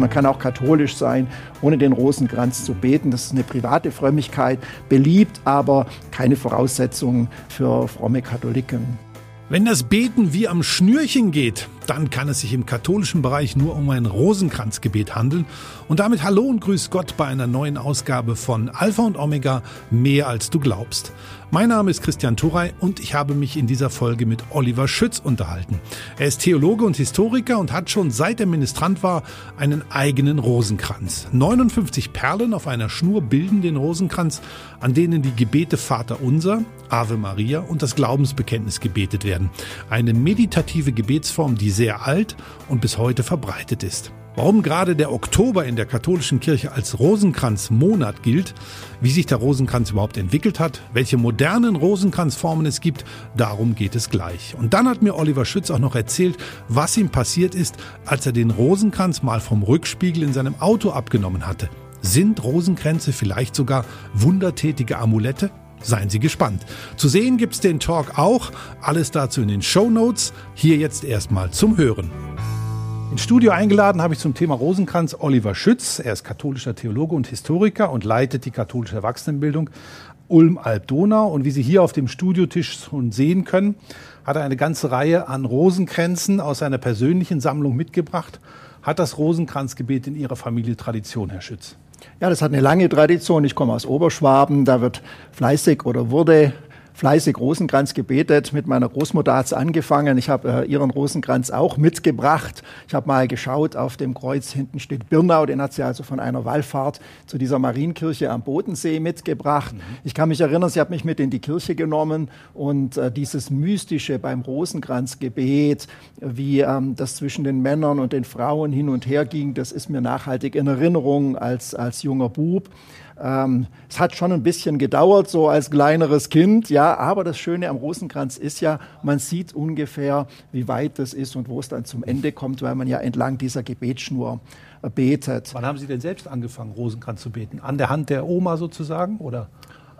Man kann auch katholisch sein, ohne den Rosenkranz zu beten. Das ist eine private Frömmigkeit, beliebt, aber keine Voraussetzung für fromme Katholiken. Wenn das Beten wie am Schnürchen geht, dann kann es sich im katholischen Bereich nur um ein Rosenkranzgebet handeln. Und damit hallo und grüß Gott bei einer neuen Ausgabe von Alpha und Omega, mehr als du glaubst. Mein Name ist Christian Turey und ich habe mich in dieser Folge mit Oliver Schütz unterhalten. Er ist Theologe und Historiker und hat schon seit er Ministrant war einen eigenen Rosenkranz. 59 Perlen auf einer Schnur bilden den Rosenkranz, an denen die Gebete Vater Unser, Ave Maria und das Glaubensbekenntnis gebetet werden. Eine meditative Gebetsform, die sehr alt und bis heute verbreitet ist. Warum gerade der Oktober in der katholischen Kirche als Rosenkranzmonat gilt, wie sich der Rosenkranz überhaupt entwickelt hat, welche modernen Rosenkranzformen es gibt, darum geht es gleich. Und dann hat mir Oliver Schütz auch noch erzählt, was ihm passiert ist, als er den Rosenkranz mal vom Rückspiegel in seinem Auto abgenommen hatte. Sind Rosenkränze vielleicht sogar wundertätige Amulette? Seien Sie gespannt. Zu sehen gibt's den Talk auch. Alles dazu in den Show Notes. Hier jetzt erstmal zum Hören. Ins Studio eingeladen habe ich zum Thema Rosenkranz Oliver Schütz. Er ist katholischer Theologe und Historiker und leitet die katholische Erwachsenenbildung Ulm-Alb-Donau. Und wie Sie hier auf dem Studiotisch schon sehen können, hat er eine ganze Reihe an Rosenkränzen aus seiner persönlichen Sammlung mitgebracht. Hat das Rosenkranzgebet in Ihrer Familie Tradition, Herr Schütz? Ja, das hat eine lange Tradition. Ich komme aus Oberschwaben. Da wird fleißig oder wurde fleißig Rosenkranz gebetet. Mit meiner Großmutter hat's angefangen. Ich habe äh, ihren Rosenkranz auch mitgebracht. Ich habe mal geschaut, auf dem Kreuz hinten steht Birnau. Den hat sie also von einer Wallfahrt zu dieser Marienkirche am Bodensee mitgebracht. Mhm. Ich kann mich erinnern, sie hat mich mit in die Kirche genommen und äh, dieses Mystische beim Rosenkranzgebet, wie ähm, das zwischen den Männern und den Frauen hin und her ging, das ist mir nachhaltig in Erinnerung als, als junger Bub. Ähm, es hat schon ein bisschen gedauert, so als kleineres Kind, ja, aber das Schöne am Rosenkranz ist ja, man sieht ungefähr, wie weit das ist und wo es dann zum Ende kommt, weil man ja entlang dieser Gebetsschnur äh, betet. Wann haben Sie denn selbst angefangen, Rosenkranz zu beten? An der Hand der Oma sozusagen, oder?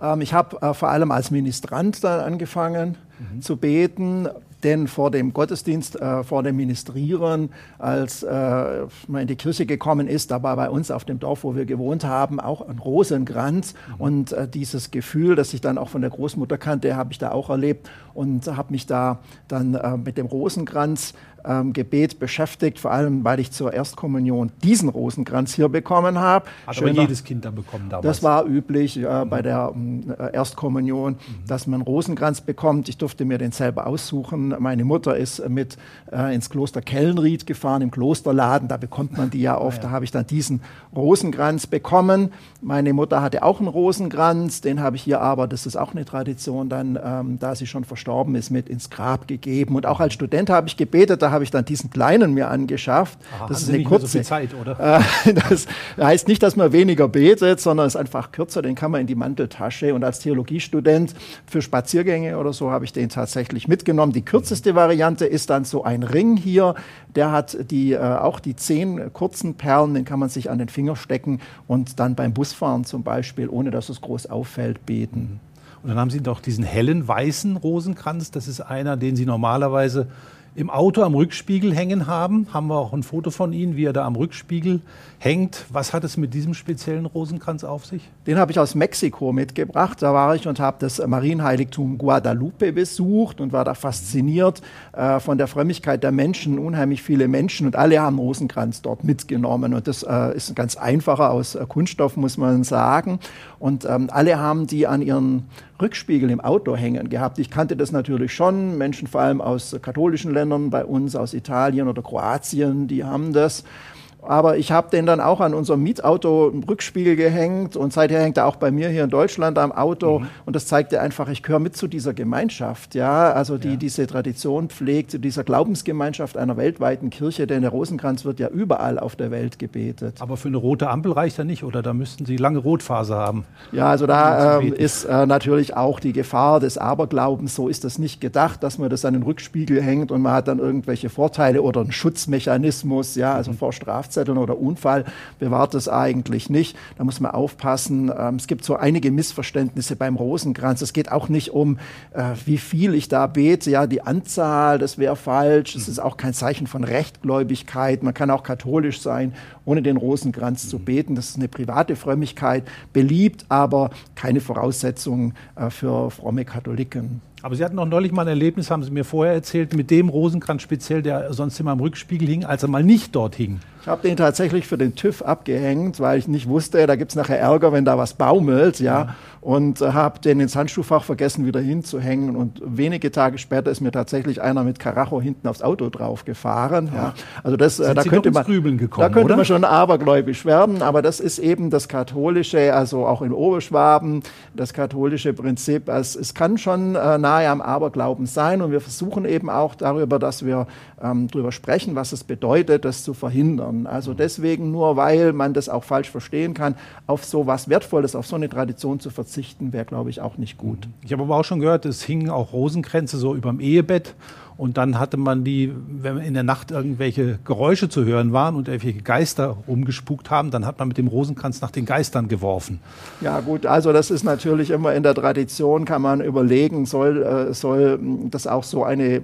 Ähm, ich habe äh, vor allem als Ministrant dann angefangen mhm. zu beten denn vor dem Gottesdienst, äh, vor dem Ministrieren, als äh, man in die Kirche gekommen ist, da war bei uns auf dem Dorf, wo wir gewohnt haben, auch ein Rosenkranz. Mhm. Und äh, dieses Gefühl, das ich dann auch von der Großmutter kannte, habe ich da auch erlebt und habe mich da dann äh, mit dem Rosenkranz ähm, Gebet beschäftigt, vor allem weil ich zur Erstkommunion diesen Rosenkranz hier bekommen habe. Hat Schöner, aber jedes Kind dann bekommen damals? Das war üblich äh, mhm. bei der äh, Erstkommunion, mhm. dass man einen Rosenkranz bekommt. Ich durfte mir den selber aussuchen. Meine Mutter ist mit äh, ins Kloster Kellenried gefahren, im Klosterladen. Da bekommt man die ja oft. Ah, ja. Da habe ich dann diesen Rosenkranz bekommen. Meine Mutter hatte auch einen Rosenkranz. Den habe ich hier aber, das ist auch eine Tradition, dann, ähm, da sie schon verstorben ist, mit ins Grab gegeben. Und auch als Student habe ich gebetet. Da habe ich dann diesen kleinen mir angeschafft. Aha, das ist eine kurze so Zeit, oder? Äh, das heißt nicht, dass man weniger betet, sondern es ist einfach kürzer. Den kann man in die Manteltasche. Und als Theologiestudent für Spaziergänge oder so habe ich den tatsächlich mitgenommen. Die kürzeste Variante ist dann so ein Ring hier. Der hat die, äh, auch die zehn kurzen Perlen, den kann man sich an den Finger stecken und dann beim Busfahren zum Beispiel, ohne dass es groß auffällt, beten. Und dann haben Sie doch diesen hellen weißen Rosenkranz. Das ist einer, den Sie normalerweise im Auto am Rückspiegel hängen haben. Haben wir auch ein Foto von Ihnen, wie er da am Rückspiegel hängt. Was hat es mit diesem speziellen Rosenkranz auf sich? Den habe ich aus Mexiko mitgebracht. Da war ich und habe das Marienheiligtum Guadalupe besucht und war da fasziniert äh, von der Frömmigkeit der Menschen. Unheimlich viele Menschen und alle haben Rosenkranz dort mitgenommen. Und das äh, ist ein ganz einfacher aus äh, Kunststoff, muss man sagen. Und ähm, alle haben die an ihren Rückspiegel im Auto hängen gehabt. Ich kannte das natürlich schon. Menschen vor allem aus katholischen Ländern, bei uns aus Italien oder Kroatien, die haben das. Aber ich habe den dann auch an unserem Mietauto im Rückspiegel gehängt und seither hängt er auch bei mir hier in Deutschland am Auto. Mhm. Und das zeigte einfach, ich gehöre mit zu dieser Gemeinschaft, ja, also die ja. diese Tradition pflegt, zu dieser Glaubensgemeinschaft einer weltweiten Kirche, denn der Rosenkranz wird ja überall auf der Welt gebetet. Aber für eine rote Ampel reicht er nicht, oder da müssten Sie lange Rotphase haben? Ja, also da ähm, ist äh, natürlich auch die Gefahr des Aberglaubens. So ist das nicht gedacht, dass man das an den Rückspiegel hängt und man hat dann irgendwelche Vorteile oder einen Schutzmechanismus, ja, also mhm. vor Straf Strafzetteln oder Unfall bewahrt es eigentlich nicht. Da muss man aufpassen. Ähm, es gibt so einige Missverständnisse beim Rosenkranz. Es geht auch nicht um, äh, wie viel ich da bete. Ja, die Anzahl, das wäre falsch. Es ist auch kein Zeichen von Rechtgläubigkeit. Man kann auch katholisch sein, ohne den Rosenkranz zu beten. Das ist eine private Frömmigkeit, beliebt, aber keine Voraussetzung äh, für fromme Katholiken. Aber Sie hatten noch neulich mal ein Erlebnis, haben Sie mir vorher erzählt, mit dem Rosenkranz speziell, der sonst immer im Rückspiegel hing, als er mal nicht dort hing. Ich habe den tatsächlich für den TÜV abgehängt, weil ich nicht wusste, da gibt es nachher Ärger, wenn da was baumelt, ja. ja. Und äh, habe den ins Handschuhfach vergessen, wieder hinzuhängen. Und wenige Tage später ist mir tatsächlich einer mit Karacho hinten aufs Auto drauf gefahren. Ja. Also das, äh, da Sie könnte man, gekommen, da könnte oder? man schon abergläubisch werden. Aber das ist eben das katholische, also auch in Oberschwaben, das katholische Prinzip. Also es kann schon äh, nahe am Aberglauben sein. Und wir versuchen eben auch darüber, dass wir ähm, darüber sprechen, was es bedeutet, das zu verhindern. Also deswegen nur, weil man das auch falsch verstehen kann, auf so was Wertvolles, auf so eine Tradition zu verzichten, wäre, glaube ich, auch nicht gut. Ich habe aber auch schon gehört, es hingen auch Rosenkränze so überm Ehebett und dann hatte man die, wenn in der Nacht irgendwelche Geräusche zu hören waren und irgendwelche Geister rumgespukt haben, dann hat man mit dem Rosenkranz nach den Geistern geworfen. Ja gut, also das ist natürlich immer in der Tradition, kann man überlegen, soll, äh, soll das auch so eine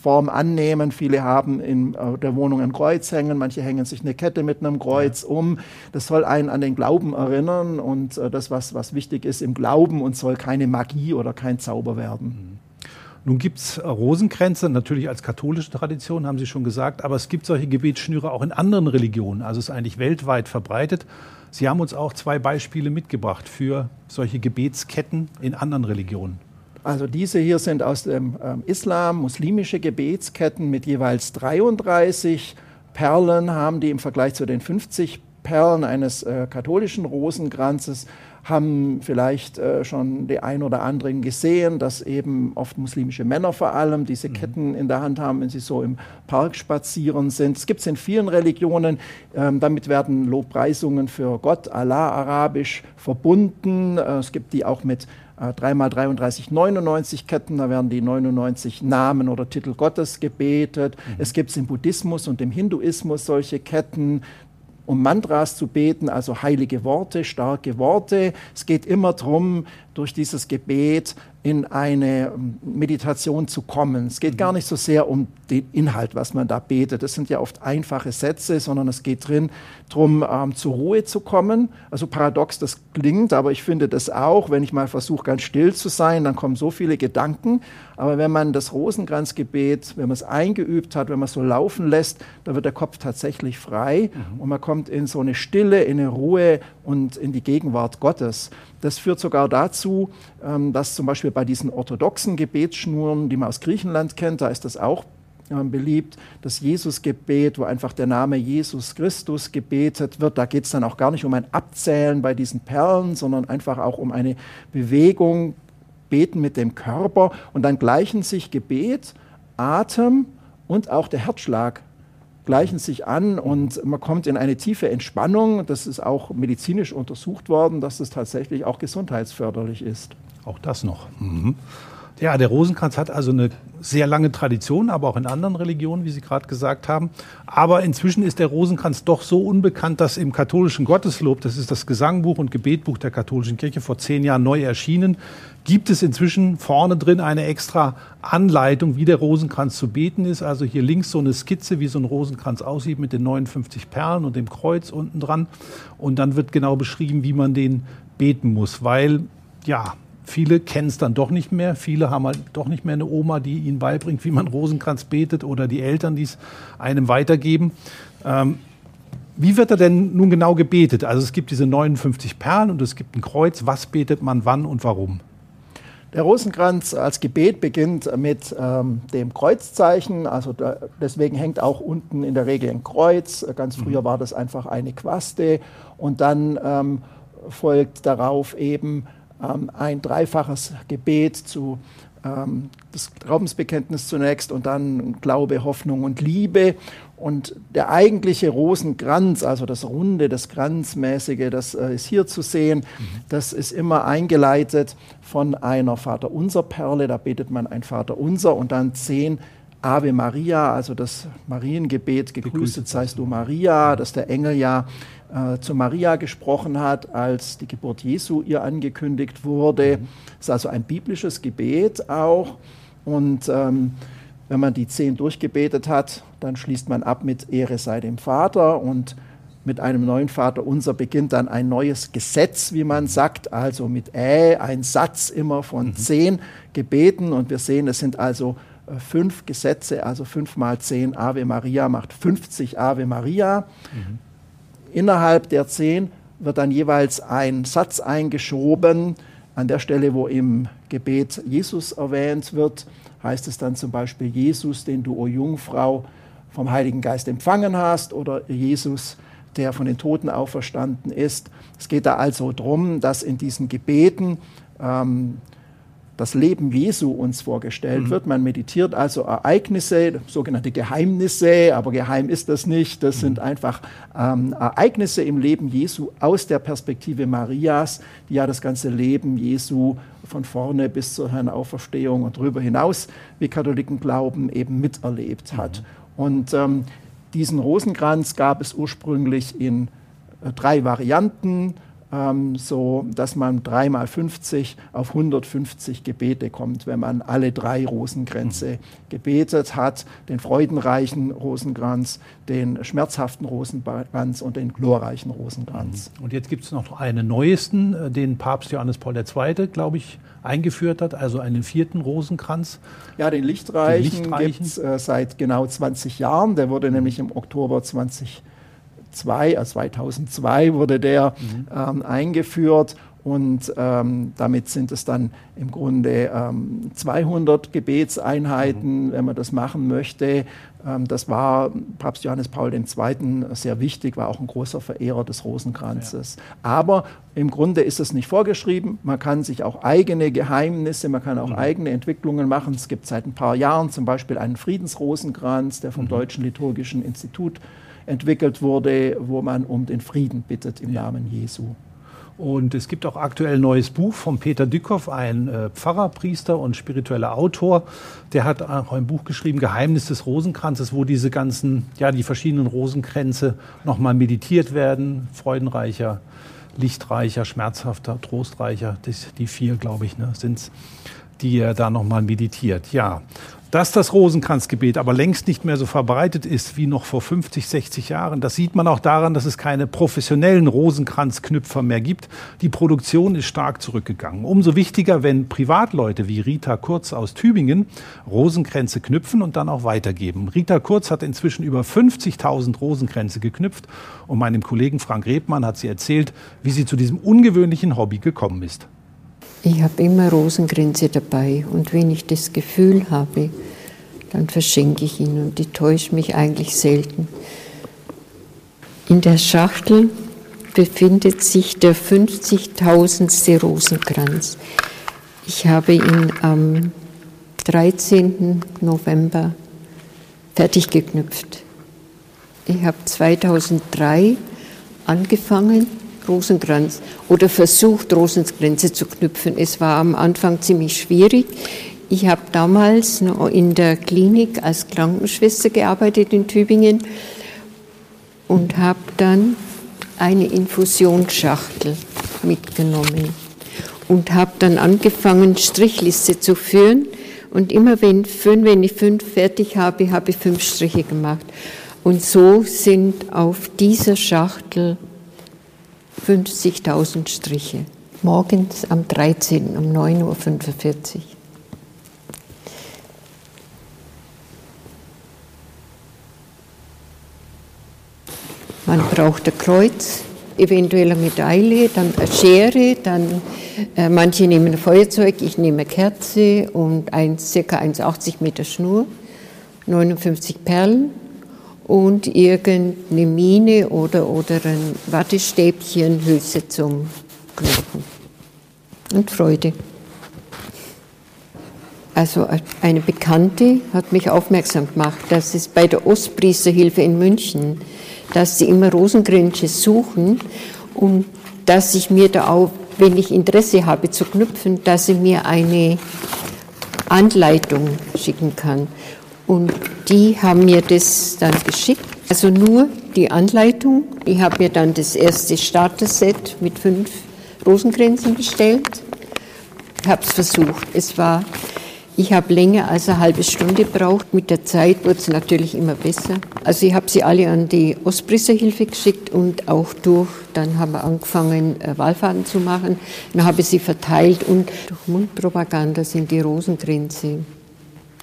Form annehmen. Viele haben in äh, der Wohnung ein Kreuz hängen, manche hängen sich eine Kette mit einem Kreuz ja. um. Das soll einen an den Glauben erinnern und äh, das, was, was wichtig ist im Glauben und soll keine Magie oder kein Zauber werden. Mhm. Nun gibt es Rosenkränze, natürlich als katholische Tradition, haben Sie schon gesagt, aber es gibt solche Gebetsschnüre auch in anderen Religionen. Also es ist eigentlich weltweit verbreitet. Sie haben uns auch zwei Beispiele mitgebracht für solche Gebetsketten in anderen Religionen. Also diese hier sind aus dem ähm, Islam, muslimische Gebetsketten mit jeweils 33 Perlen haben die im Vergleich zu den 50 Perlen eines äh, katholischen Rosenkranzes haben vielleicht äh, schon die ein oder anderen gesehen, dass eben oft muslimische Männer vor allem diese mhm. Ketten in der Hand haben, wenn sie so im Park spazieren sind. Es gibt es in vielen Religionen. Ähm, damit werden Lobpreisungen für Gott, Allah, arabisch verbunden. Äh, es gibt die auch mit äh, 3 mal 33, 99 Ketten, da werden die 99 Namen oder Titel Gottes gebetet. Mhm. Es gibt im Buddhismus und im Hinduismus solche Ketten um Mantras zu beten, also heilige Worte, starke Worte. Es geht immer darum, durch dieses Gebet in eine ähm, Meditation zu kommen. Es geht gar nicht so sehr um den Inhalt, was man da betet. Das sind ja oft einfache Sätze, sondern es geht drin darum, ähm, zur Ruhe zu kommen. Also paradox, das klingt, aber ich finde das auch, wenn ich mal versuche, ganz still zu sein, dann kommen so viele Gedanken. Aber wenn man das Rosenkranzgebet, wenn man es eingeübt hat, wenn man es so laufen lässt, da wird der Kopf tatsächlich frei mhm. und man kommt in so eine Stille, in eine Ruhe und in die Gegenwart Gottes. Das führt sogar dazu, ähm, dass zum Beispiel bei diesen orthodoxen Gebetsschnuren, die man aus Griechenland kennt, da ist das auch ähm, beliebt, das Jesusgebet, wo einfach der Name Jesus Christus gebetet wird. Da geht es dann auch gar nicht um ein Abzählen bei diesen Perlen, sondern einfach auch um eine Bewegung, beten mit dem Körper und dann gleichen sich Gebet, Atem und auch der Herzschlag gleichen sich an und man kommt in eine tiefe Entspannung. Das ist auch medizinisch untersucht worden, dass es tatsächlich auch gesundheitsförderlich ist. Auch das noch. Mhm. Ja, der Rosenkranz hat also eine sehr lange Tradition, aber auch in anderen Religionen, wie Sie gerade gesagt haben. Aber inzwischen ist der Rosenkranz doch so unbekannt, dass im katholischen Gotteslob, das ist das Gesangbuch und Gebetbuch der katholischen Kirche, vor zehn Jahren neu erschienen, gibt es inzwischen vorne drin eine extra Anleitung, wie der Rosenkranz zu beten ist. Also hier links so eine Skizze, wie so ein Rosenkranz aussieht mit den 59 Perlen und dem Kreuz unten dran. Und dann wird genau beschrieben, wie man den beten muss, weil ja, Viele kennen es dann doch nicht mehr. Viele haben halt doch nicht mehr eine Oma, die ihnen beibringt, wie man Rosenkranz betet oder die Eltern, die es einem weitergeben. Ähm, wie wird er denn nun genau gebetet? Also es gibt diese 59 Perlen und es gibt ein Kreuz. Was betet man wann und warum? Der Rosenkranz als Gebet beginnt mit ähm, dem Kreuzzeichen. Also da, deswegen hängt auch unten in der Regel ein Kreuz. Ganz früher mhm. war das einfach eine Quaste. Und dann ähm, folgt darauf eben ähm, ein dreifaches Gebet zu ähm, das Glaubensbekenntnis zunächst und dann Glaube, Hoffnung und Liebe. Und der eigentliche Rosenkranz, also das Runde, das Kranzmäßige, das äh, ist hier zu sehen. Mhm. Das ist immer eingeleitet von einer Vaterunser-Perle. Da betet man ein Vaterunser und dann zehn Ave Maria, also das Mariengebet, gegrüßet seist du Maria, dass der Engel ja äh, zu Maria gesprochen hat, als die Geburt Jesu ihr angekündigt wurde. Mhm. Das ist also ein biblisches Gebet auch. Und ähm, wenn man die zehn durchgebetet hat, dann schließt man ab mit Ehre sei dem Vater und mit einem neuen Vater unser beginnt dann ein neues Gesetz, wie man sagt, also mit Ä, ein Satz immer von mhm. zehn Gebeten. Und wir sehen, es sind also fünf Gesetze, also fünf mal zehn Ave Maria macht 50 Ave Maria. Mhm. Innerhalb der zehn wird dann jeweils ein Satz eingeschoben. An der Stelle, wo im Gebet Jesus erwähnt wird, heißt es dann zum Beispiel Jesus, den du, o Jungfrau, vom Heiligen Geist empfangen hast, oder Jesus, der von den Toten auferstanden ist. Es geht da also darum, dass in diesen Gebeten ähm, das Leben Jesu uns vorgestellt mhm. wird. Man meditiert also Ereignisse, sogenannte Geheimnisse, aber geheim ist das nicht. Das mhm. sind einfach ähm, Ereignisse im Leben Jesu aus der Perspektive Marias, die ja das ganze Leben Jesu von vorne bis zur Herrn Auferstehung und darüber hinaus, wie Katholiken glauben, eben miterlebt hat. Mhm. Und ähm, diesen Rosenkranz gab es ursprünglich in äh, drei Varianten, ähm, so dass man dreimal 50 auf 150 Gebete kommt, wenn man alle drei Rosenkränze mhm. gebetet hat, den freudenreichen Rosenkranz, den schmerzhaften Rosenkranz und den glorreichen Rosenkranz. Mhm. Und jetzt gibt es noch einen neuesten, äh, den Papst Johannes Paul II., glaube ich, eingeführt hat, also einen vierten Rosenkranz. Ja, den Lichtreichen, Lichtreichen. gibt es äh, seit genau 20 Jahren. Der wurde nämlich im Oktober 2002, äh, 2002 wurde der mhm. ähm, eingeführt und ähm, damit sind es dann im Grunde ähm, 200 Gebetseinheiten, mhm. wenn man das machen möchte. Ähm, das war Papst Johannes Paul II. sehr wichtig, war auch ein großer Verehrer des Rosenkranzes. Ja. Aber im Grunde ist es nicht vorgeschrieben. Man kann sich auch eigene Geheimnisse, man kann auch mhm. eigene Entwicklungen machen. Es gibt seit ein paar Jahren zum Beispiel einen Friedensrosenkranz, der vom mhm. Deutschen Liturgischen Institut entwickelt wurde, wo man um den Frieden bittet im ja. Namen Jesu. Und es gibt auch aktuell ein neues Buch von Peter Dückhoff, ein äh, Pfarrer, Priester und spiritueller Autor. Der hat auch ein Buch geschrieben, Geheimnis des Rosenkranzes, wo diese ganzen, ja, die verschiedenen Rosenkränze nochmal meditiert werden. Freudenreicher, lichtreicher, schmerzhafter, trostreicher. Das, die vier, glaube ich, ne, sind die er da nochmal meditiert. Ja, dass das Rosenkranzgebet aber längst nicht mehr so verbreitet ist wie noch vor 50, 60 Jahren, das sieht man auch daran, dass es keine professionellen Rosenkranzknüpfer mehr gibt. Die Produktion ist stark zurückgegangen. Umso wichtiger, wenn Privatleute wie Rita Kurz aus Tübingen Rosenkränze knüpfen und dann auch weitergeben. Rita Kurz hat inzwischen über 50.000 Rosenkränze geknüpft und meinem Kollegen Frank Rebmann hat sie erzählt, wie sie zu diesem ungewöhnlichen Hobby gekommen ist. Ich habe immer Rosenkränze dabei und wenn ich das Gefühl habe, dann verschenke ich ihn und ich täusche mich eigentlich selten. In der Schachtel befindet sich der 50.000. Rosenkranz. Ich habe ihn am 13. November fertig geknüpft. Ich habe 2003 angefangen Rosenkranz oder versucht, Rosenkränze zu knüpfen. Es war am Anfang ziemlich schwierig. Ich habe damals noch in der Klinik als Krankenschwester gearbeitet in Tübingen und habe dann eine Infusionsschachtel mitgenommen und habe dann angefangen, Strichliste zu führen. Und immer wenn, wenn ich fünf fertig habe, habe ich fünf Striche gemacht. Und so sind auf dieser Schachtel 50.000 Striche. Morgens am 13. um 9.45 Uhr. Man braucht ein Kreuz, eventuell eine Medaille, dann eine Schere, dann äh, manche nehmen ein Feuerzeug, ich nehme eine Kerze und ein, circa 1,80 Meter Schnur, 59 Perlen und irgendeine Mine oder, oder ein Wattestäbchen, Hülse zum Knochen. Und Freude. Also eine Bekannte hat mich aufmerksam gemacht, dass es bei der Ostpriesterhilfe in München, dass sie immer Rosenkränze suchen und dass ich mir da auch, wenn ich Interesse habe zu knüpfen, dass sie mir eine Anleitung schicken kann. Und die haben mir das dann geschickt. Also nur die Anleitung. Ich habe mir dann das erste Starter-Set mit fünf Rosenkränzen bestellt. Ich habe es versucht. Es war, ich habe länger als eine halbe Stunde gebraucht. Mit der Zeit wurde es natürlich immer besser. Also ich habe sie alle an die Ostbrisserhilfe geschickt und auch durch. Dann haben wir angefangen, äh, Wahlfahrten zu machen. Dann habe ich sie verteilt und durch Mundpropaganda sind die Rosenkränze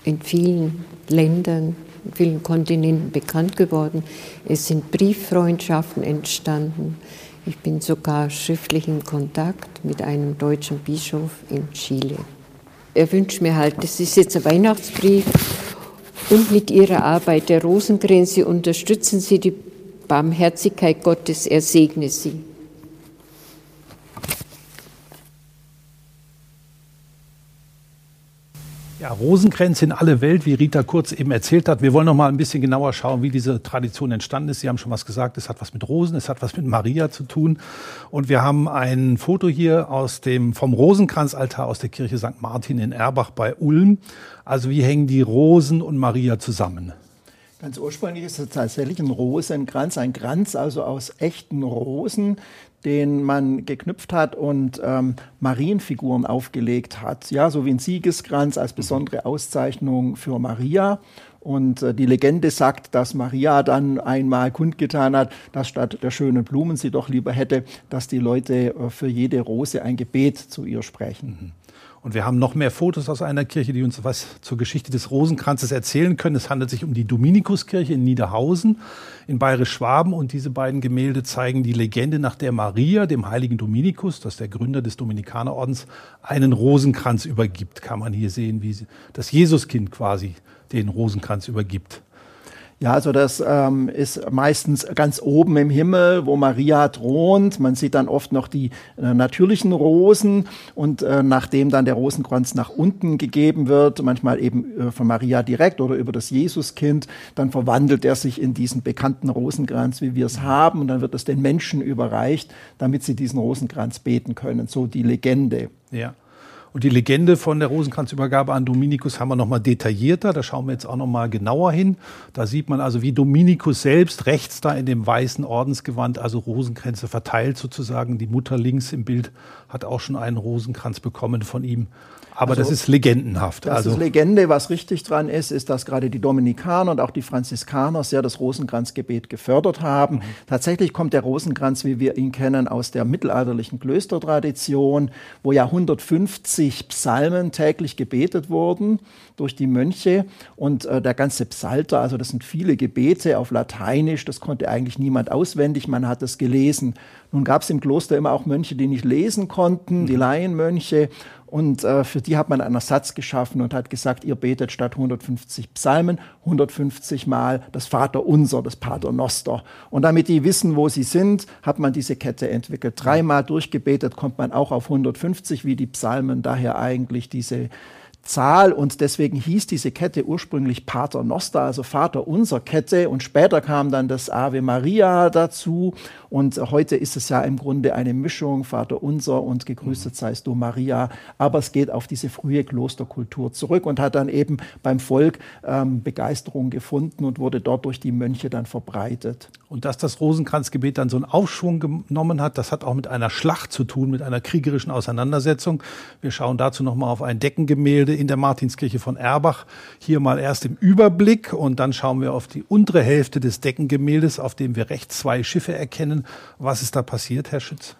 in vielen Ländern, in vielen Kontinenten bekannt geworden. Es sind Brieffreundschaften entstanden. Ich bin sogar schriftlich in Kontakt mit einem deutschen Bischof in Chile. Er wünscht mir halt, das ist jetzt ein Weihnachtsbrief und mit Ihrer Arbeit der Rosenkränze unterstützen Sie die Barmherzigkeit Gottes, er segne Sie. Ja, Rosenkränze in alle Welt, wie Rita Kurz eben erzählt hat. Wir wollen noch mal ein bisschen genauer schauen, wie diese Tradition entstanden ist. Sie haben schon was gesagt, es hat was mit Rosen, es hat was mit Maria zu tun. Und wir haben ein Foto hier aus dem, vom Rosenkranzaltar aus der Kirche St. Martin in Erbach bei Ulm. Also wie hängen die Rosen und Maria zusammen? Ganz ursprünglich ist es tatsächlich ein Rosenkranz, ein Kranz also aus echten Rosen, den man geknüpft hat und ähm, Marienfiguren aufgelegt hat. Ja, so wie ein Siegeskranz als besondere Auszeichnung für Maria. Und äh, die Legende sagt, dass Maria dann einmal kundgetan hat, dass statt der schönen Blumen sie doch lieber hätte, dass die Leute äh, für jede Rose ein Gebet zu ihr sprechen. Mhm. Und wir haben noch mehr Fotos aus einer Kirche, die uns was zur Geschichte des Rosenkranzes erzählen können. Es handelt sich um die Dominikuskirche in Niederhausen in Bayerisch-Schwaben. Und diese beiden Gemälde zeigen die Legende, nach der Maria dem heiligen Dominikus, das ist der Gründer des Dominikanerordens, einen Rosenkranz übergibt. Kann man hier sehen, wie das Jesuskind quasi den Rosenkranz übergibt. Ja, also das ähm, ist meistens ganz oben im Himmel, wo Maria thront. Man sieht dann oft noch die äh, natürlichen Rosen und äh, nachdem dann der Rosenkranz nach unten gegeben wird, manchmal eben äh, von Maria direkt oder über das Jesuskind, dann verwandelt er sich in diesen bekannten Rosenkranz, wie wir es haben, und dann wird es den Menschen überreicht, damit sie diesen Rosenkranz beten können. So die Legende. Ja. Und die Legende von der Rosenkranzübergabe an Dominikus haben wir nochmal detaillierter. Da schauen wir jetzt auch nochmal genauer hin. Da sieht man also, wie Dominikus selbst rechts da in dem weißen Ordensgewand, also Rosenkränze verteilt sozusagen. Die Mutter links im Bild hat auch schon einen Rosenkranz bekommen von ihm. Aber also, das ist legendenhaft. Das also. ist Legende. Was richtig dran ist, ist, dass gerade die Dominikaner und auch die Franziskaner sehr das Rosenkranzgebet gefördert haben. Mhm. Tatsächlich kommt der Rosenkranz, wie wir ihn kennen, aus der mittelalterlichen Klöstertradition, wo ja 150 Psalmen täglich gebetet wurden durch die Mönche. Und äh, der ganze Psalter, also das sind viele Gebete auf Lateinisch, das konnte eigentlich niemand auswendig, man hat es gelesen. Nun gab es im Kloster immer auch Mönche, die nicht lesen konnten, die mhm. Laienmönche. Und äh, für die hat man einen Ersatz geschaffen und hat gesagt, ihr betet statt 150 Psalmen 150 Mal das Vaterunser, das Pater Noster. Und damit die wissen, wo sie sind, hat man diese Kette entwickelt. Dreimal durchgebetet kommt man auch auf 150, wie die Psalmen daher eigentlich diese Zahl und deswegen hieß diese Kette ursprünglich Pater Noster, also Vater unser Kette und später kam dann das Ave Maria dazu und heute ist es ja im Grunde eine Mischung Vater unser und gegrüßet seist du Maria, aber es geht auf diese frühe Klosterkultur zurück und hat dann eben beim Volk ähm, Begeisterung gefunden und wurde dort durch die Mönche dann verbreitet. Und dass das Rosenkranzgebet dann so einen Aufschwung genommen hat, das hat auch mit einer Schlacht zu tun, mit einer kriegerischen Auseinandersetzung. Wir schauen dazu nochmal auf ein Deckengemälde in der Martinskirche von Erbach. Hier mal erst im Überblick und dann schauen wir auf die untere Hälfte des Deckengemäldes, auf dem wir rechts zwei Schiffe erkennen. Was ist da passiert, Herr Schütz?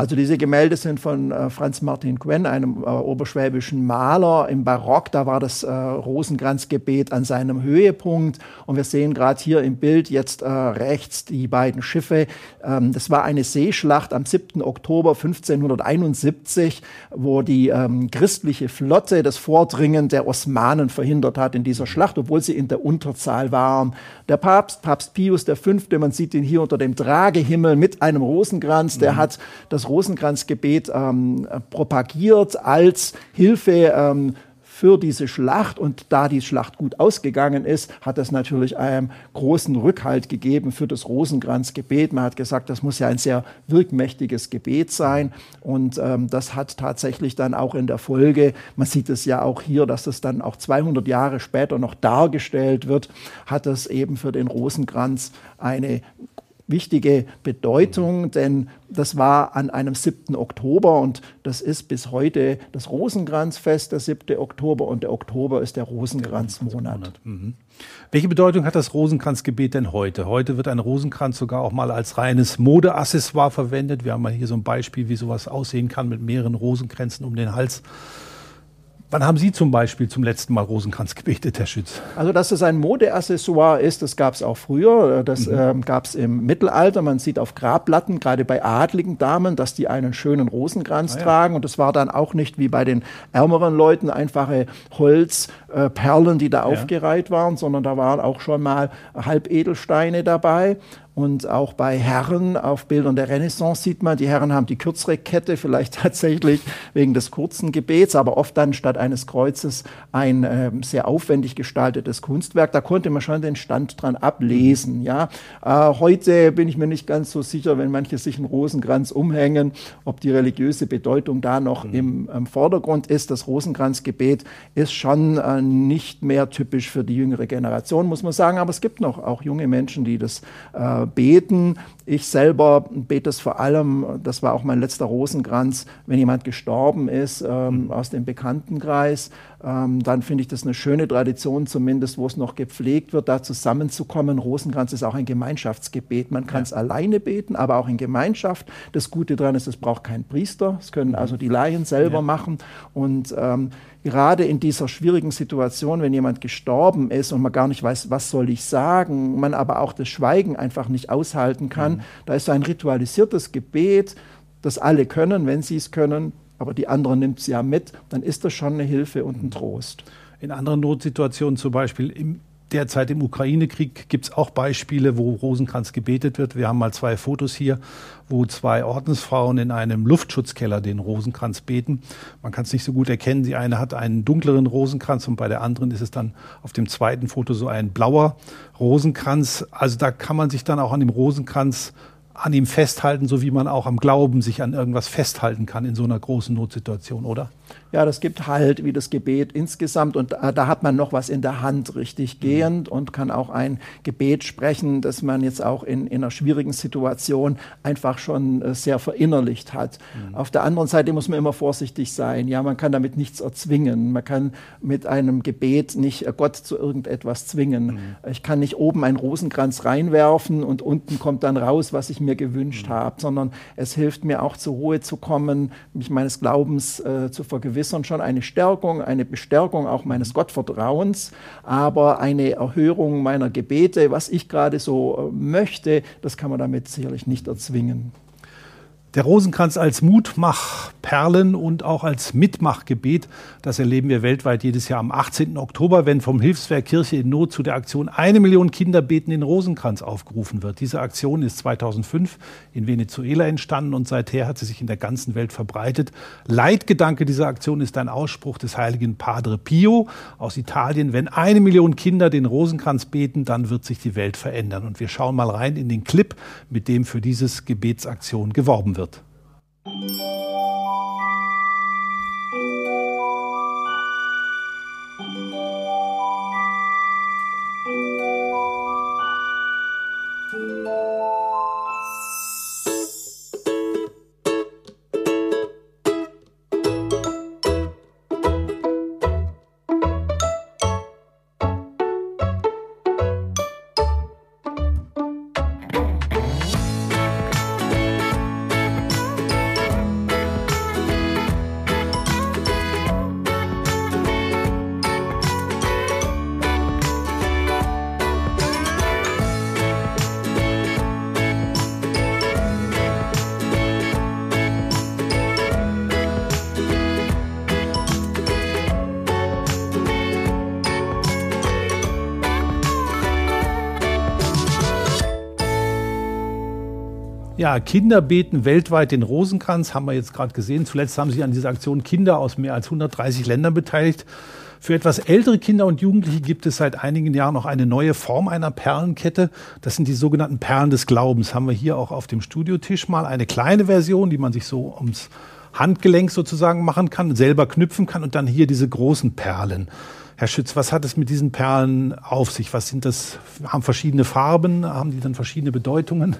Also diese Gemälde sind von äh, Franz Martin Quen, einem äh, oberschwäbischen Maler im Barock. Da war das äh, Rosenkranzgebet an seinem Höhepunkt. Und wir sehen gerade hier im Bild jetzt äh, rechts die beiden Schiffe. Ähm, das war eine Seeschlacht am 7. Oktober 1571, wo die ähm, christliche Flotte das Vordringen der Osmanen verhindert hat in dieser Schlacht, obwohl sie in der Unterzahl waren. Der Papst, Papst Pius V., man sieht ihn hier unter dem Tragehimmel mit einem Rosenkranz, der mhm. hat das Rosenkranzgebet ähm, propagiert als Hilfe ähm, für diese Schlacht. Und da die Schlacht gut ausgegangen ist, hat das natürlich einen großen Rückhalt gegeben für das Rosenkranzgebet. Man hat gesagt, das muss ja ein sehr wirkmächtiges Gebet sein. Und ähm, das hat tatsächlich dann auch in der Folge, man sieht es ja auch hier, dass es dann auch 200 Jahre später noch dargestellt wird, hat es eben für den Rosenkranz eine wichtige Bedeutung, denn das war an einem 7. Oktober und das ist bis heute das Rosenkranzfest, der 7. Oktober und der Oktober ist der Rosenkranzmonat. Mhm. Welche Bedeutung hat das Rosenkranzgebet denn heute? Heute wird ein Rosenkranz sogar auch mal als reines Modeaccessoire verwendet. Wir haben mal hier so ein Beispiel, wie sowas aussehen kann mit mehreren Rosenkränzen um den Hals. Wann haben Sie zum Beispiel zum letzten Mal Rosenkranz gebetet, Herr Schütz? Also, dass es ein Modeaccessoire ist, das gab es auch früher. Das mhm. ähm, gab es im Mittelalter. Man sieht auf Grabplatten, gerade bei adligen Damen, dass die einen schönen Rosenkranz ah, ja. tragen. Und das war dann auch nicht wie bei den ärmeren Leuten einfache Holzperlen, äh, die da ja. aufgereiht waren, sondern da waren auch schon mal Halbedelsteine dabei. Und auch bei Herren auf Bildern der Renaissance sieht man, die Herren haben die kürzere Kette, vielleicht tatsächlich wegen des kurzen Gebets, aber oft dann statt eines Kreuzes ein äh, sehr aufwendig gestaltetes Kunstwerk. Da konnte man schon den Stand dran ablesen. Ja. Äh, heute bin ich mir nicht ganz so sicher, wenn manche sich einen Rosenkranz umhängen, ob die religiöse Bedeutung da noch mhm. im, im, Vordergrund ist. Das Rosenkranzgebet ist schon äh, nicht mehr typisch für die jüngere Generation, muss man sagen. Aber es gibt noch auch junge Menschen, die das äh, beten. Ich selber bete es vor allem, das war auch mein letzter Rosenkranz, wenn jemand gestorben ist ähm, mhm. aus dem Bekanntenkreis. Ähm, dann finde ich das eine schöne Tradition, zumindest wo es noch gepflegt wird, da zusammenzukommen. Rosenkranz ist auch ein Gemeinschaftsgebet. Man kann es ja. alleine beten, aber auch in Gemeinschaft. Das Gute daran ist, es braucht keinen Priester. Es können also die Laien selber ja. machen. Und ähm, gerade in dieser schwierigen Situation, wenn jemand gestorben ist und man gar nicht weiß, was soll ich sagen, man aber auch das Schweigen einfach nicht aushalten kann, mhm. Da ist ein ritualisiertes Gebet, das alle können, wenn sie es können, aber die anderen nimmt sie ja mit, dann ist das schon eine Hilfe und ein mhm. Trost. In anderen Notsituationen, zum Beispiel im derzeit im Ukraine-Krieg gibt es auch Beispiele, wo Rosenkranz gebetet wird. Wir haben mal zwei Fotos hier, wo zwei Ordensfrauen in einem Luftschutzkeller den Rosenkranz beten. Man kann es nicht so gut erkennen. Die eine hat einen dunkleren Rosenkranz und bei der anderen ist es dann auf dem zweiten Foto so ein blauer Rosenkranz. Also da kann man sich dann auch an dem Rosenkranz an ihm festhalten, so wie man auch am Glauben sich an irgendwas festhalten kann in so einer großen Notsituation, oder? Ja, das gibt halt wie das Gebet insgesamt und da, da hat man noch was in der Hand richtig mhm. gehend mhm. und kann auch ein Gebet sprechen, das man jetzt auch in, in einer schwierigen Situation einfach schon äh, sehr verinnerlicht hat. Mhm. Auf der anderen Seite muss man immer vorsichtig sein. Ja, man kann damit nichts erzwingen. Man kann mit einem Gebet nicht äh, Gott zu irgendetwas zwingen. Mhm. Ich kann nicht oben einen Rosenkranz reinwerfen und unten kommt dann raus, was ich mir gewünscht mhm. habe, sondern es hilft mir auch zur Ruhe zu kommen, mich meines Glaubens äh, zu vergewissern schon eine Stärkung, eine Bestärkung auch meines Gottvertrauens, aber eine Erhöhung meiner Gebete, was ich gerade so äh, möchte, das kann man damit sicherlich nicht erzwingen. Der Rosenkranz als Mutmachperlen und auch als Mitmachgebet, das erleben wir weltweit jedes Jahr am 18. Oktober, wenn vom Hilfswerk Kirche in Not zu der Aktion Eine Million Kinder beten den Rosenkranz aufgerufen wird. Diese Aktion ist 2005 in Venezuela entstanden und seither hat sie sich in der ganzen Welt verbreitet. Leitgedanke dieser Aktion ist ein Ausspruch des heiligen Padre Pio aus Italien. Wenn eine Million Kinder den Rosenkranz beten, dann wird sich die Welt verändern. Und wir schauen mal rein in den Clip, mit dem für dieses Gebetsaktion geworben wird wird. Ja, Kinder beten weltweit den Rosenkranz, haben wir jetzt gerade gesehen. Zuletzt haben sich an dieser Aktion Kinder aus mehr als 130 Ländern beteiligt. Für etwas ältere Kinder und Jugendliche gibt es seit einigen Jahren noch eine neue Form einer Perlenkette. Das sind die sogenannten Perlen des Glaubens. Haben wir hier auch auf dem Studiotisch mal eine kleine Version, die man sich so ums Handgelenk sozusagen machen kann, selber knüpfen kann und dann hier diese großen Perlen. Herr Schütz, was hat es mit diesen Perlen auf sich? Was sind das? Haben verschiedene Farben? Haben die dann verschiedene Bedeutungen?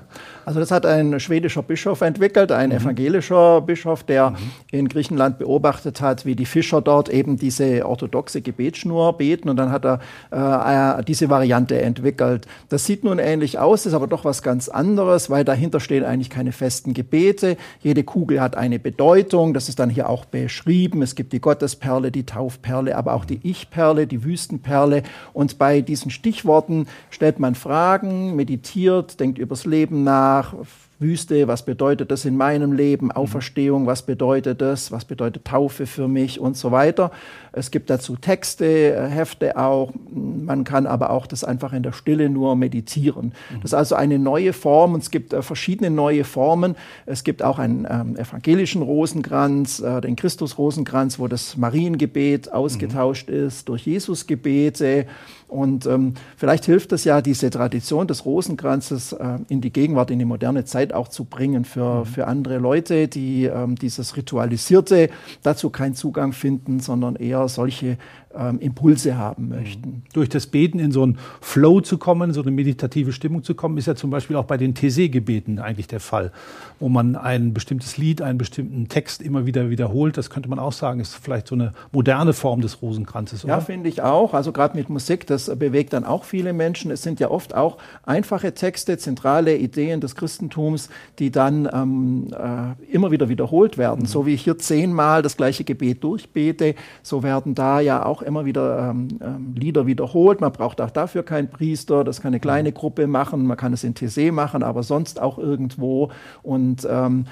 Also das hat ein schwedischer Bischof entwickelt, ein mhm. evangelischer Bischof, der mhm. in Griechenland beobachtet hat, wie die Fischer dort eben diese orthodoxe Gebetsschnur beten und dann hat er äh, diese Variante entwickelt. Das sieht nun ähnlich aus, ist aber doch was ganz anderes, weil dahinter stehen eigentlich keine festen Gebete. Jede Kugel hat eine Bedeutung, das ist dann hier auch beschrieben. Es gibt die Gottesperle, die Taufperle, aber auch die Ich-Perle. Perle, die Wüstenperle. Und bei diesen Stichworten stellt man Fragen, meditiert, denkt übers Leben nach, Wüste, was bedeutet das in meinem Leben, mhm. Auferstehung, was bedeutet das, was bedeutet Taufe für mich und so weiter. Es gibt dazu Texte, äh, Hefte auch. Man kann aber auch das einfach in der Stille nur meditieren. Mhm. Das ist also eine neue Form und es gibt äh, verschiedene neue Formen. Es gibt auch einen ähm, evangelischen Rosenkranz, äh, den Christus-Rosenkranz, wo das Mariengebet ausgetauscht mhm. ist durch Jesusgebete. Und ähm, vielleicht hilft es ja, diese Tradition des Rosenkranzes äh, in die Gegenwart, in die moderne Zeit auch zu bringen für, mhm. für andere Leute, die ähm, dieses Ritualisierte dazu keinen Zugang finden, sondern eher solche ähm, Impulse haben möchten. Mhm. Durch das Beten in so einen Flow zu kommen, so eine meditative Stimmung zu kommen, ist ja zum Beispiel auch bei den TC-Gebeten eigentlich der Fall, wo man ein bestimmtes Lied, einen bestimmten Text immer wieder wiederholt. Das könnte man auch sagen, ist vielleicht so eine moderne Form des Rosenkranzes. Oder? Ja, finde ich auch. Also gerade mit Musik, das bewegt dann auch viele Menschen. Es sind ja oft auch einfache Texte, zentrale Ideen des Christentums, die dann ähm, äh, immer wieder wiederholt werden. Mhm. So wie ich hier zehnmal das gleiche Gebet durchbete, so werden da ja auch auch immer wieder ähm, ähm, Lieder wiederholt. Man braucht auch dafür keinen Priester. Das kann eine kleine Gruppe machen. Man kann es in TC machen, aber sonst auch irgendwo. Und ähm,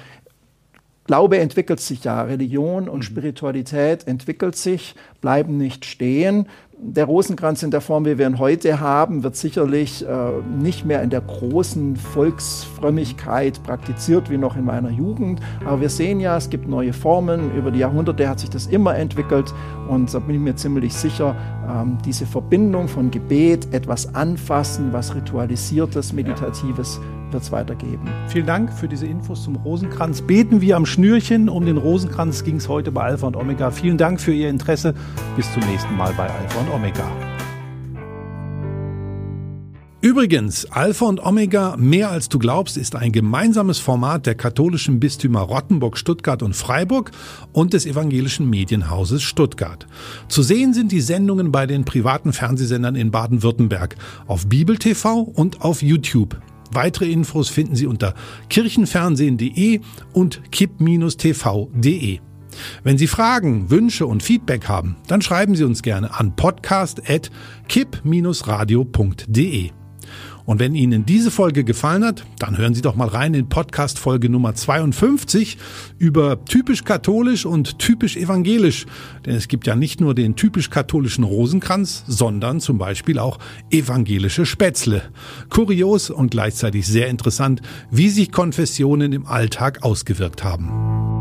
Glaube entwickelt sich ja, Religion und mhm. Spiritualität entwickelt sich, bleiben nicht stehen der Rosenkranz in der Form, wie wir ihn heute haben, wird sicherlich äh, nicht mehr in der großen Volksfrömmigkeit praktiziert wie noch in meiner Jugend. Aber wir sehen ja, es gibt neue Formen. Über die Jahrhunderte hat sich das immer entwickelt. Und da bin ich mir ziemlich sicher, ähm, diese Verbindung von Gebet, etwas anfassen, was ritualisiertes, meditatives, wird es weitergeben. Vielen Dank für diese Infos zum Rosenkranz. Beten wir am Schnürchen. Um den Rosenkranz ging es heute bei Alpha und Omega. Vielen Dank für Ihr Interesse. Bis zum nächsten Mal bei Alpha und Omega. Übrigens, Alpha und Omega Mehr als du glaubst ist ein gemeinsames Format der katholischen Bistümer Rottenburg, Stuttgart und Freiburg und des evangelischen Medienhauses Stuttgart. Zu sehen sind die Sendungen bei den privaten Fernsehsendern in Baden-Württemberg auf Bibel TV und auf YouTube. Weitere Infos finden Sie unter kirchenfernsehen.de und kipp-tv.de. Wenn Sie Fragen, Wünsche und Feedback haben, dann schreiben Sie uns gerne an podcast.kipp-radio.de. Und wenn Ihnen diese Folge gefallen hat, dann hören Sie doch mal rein in Podcast Folge Nummer 52 über typisch katholisch und typisch evangelisch. Denn es gibt ja nicht nur den typisch katholischen Rosenkranz, sondern zum Beispiel auch evangelische Spätzle. Kurios und gleichzeitig sehr interessant, wie sich Konfessionen im Alltag ausgewirkt haben.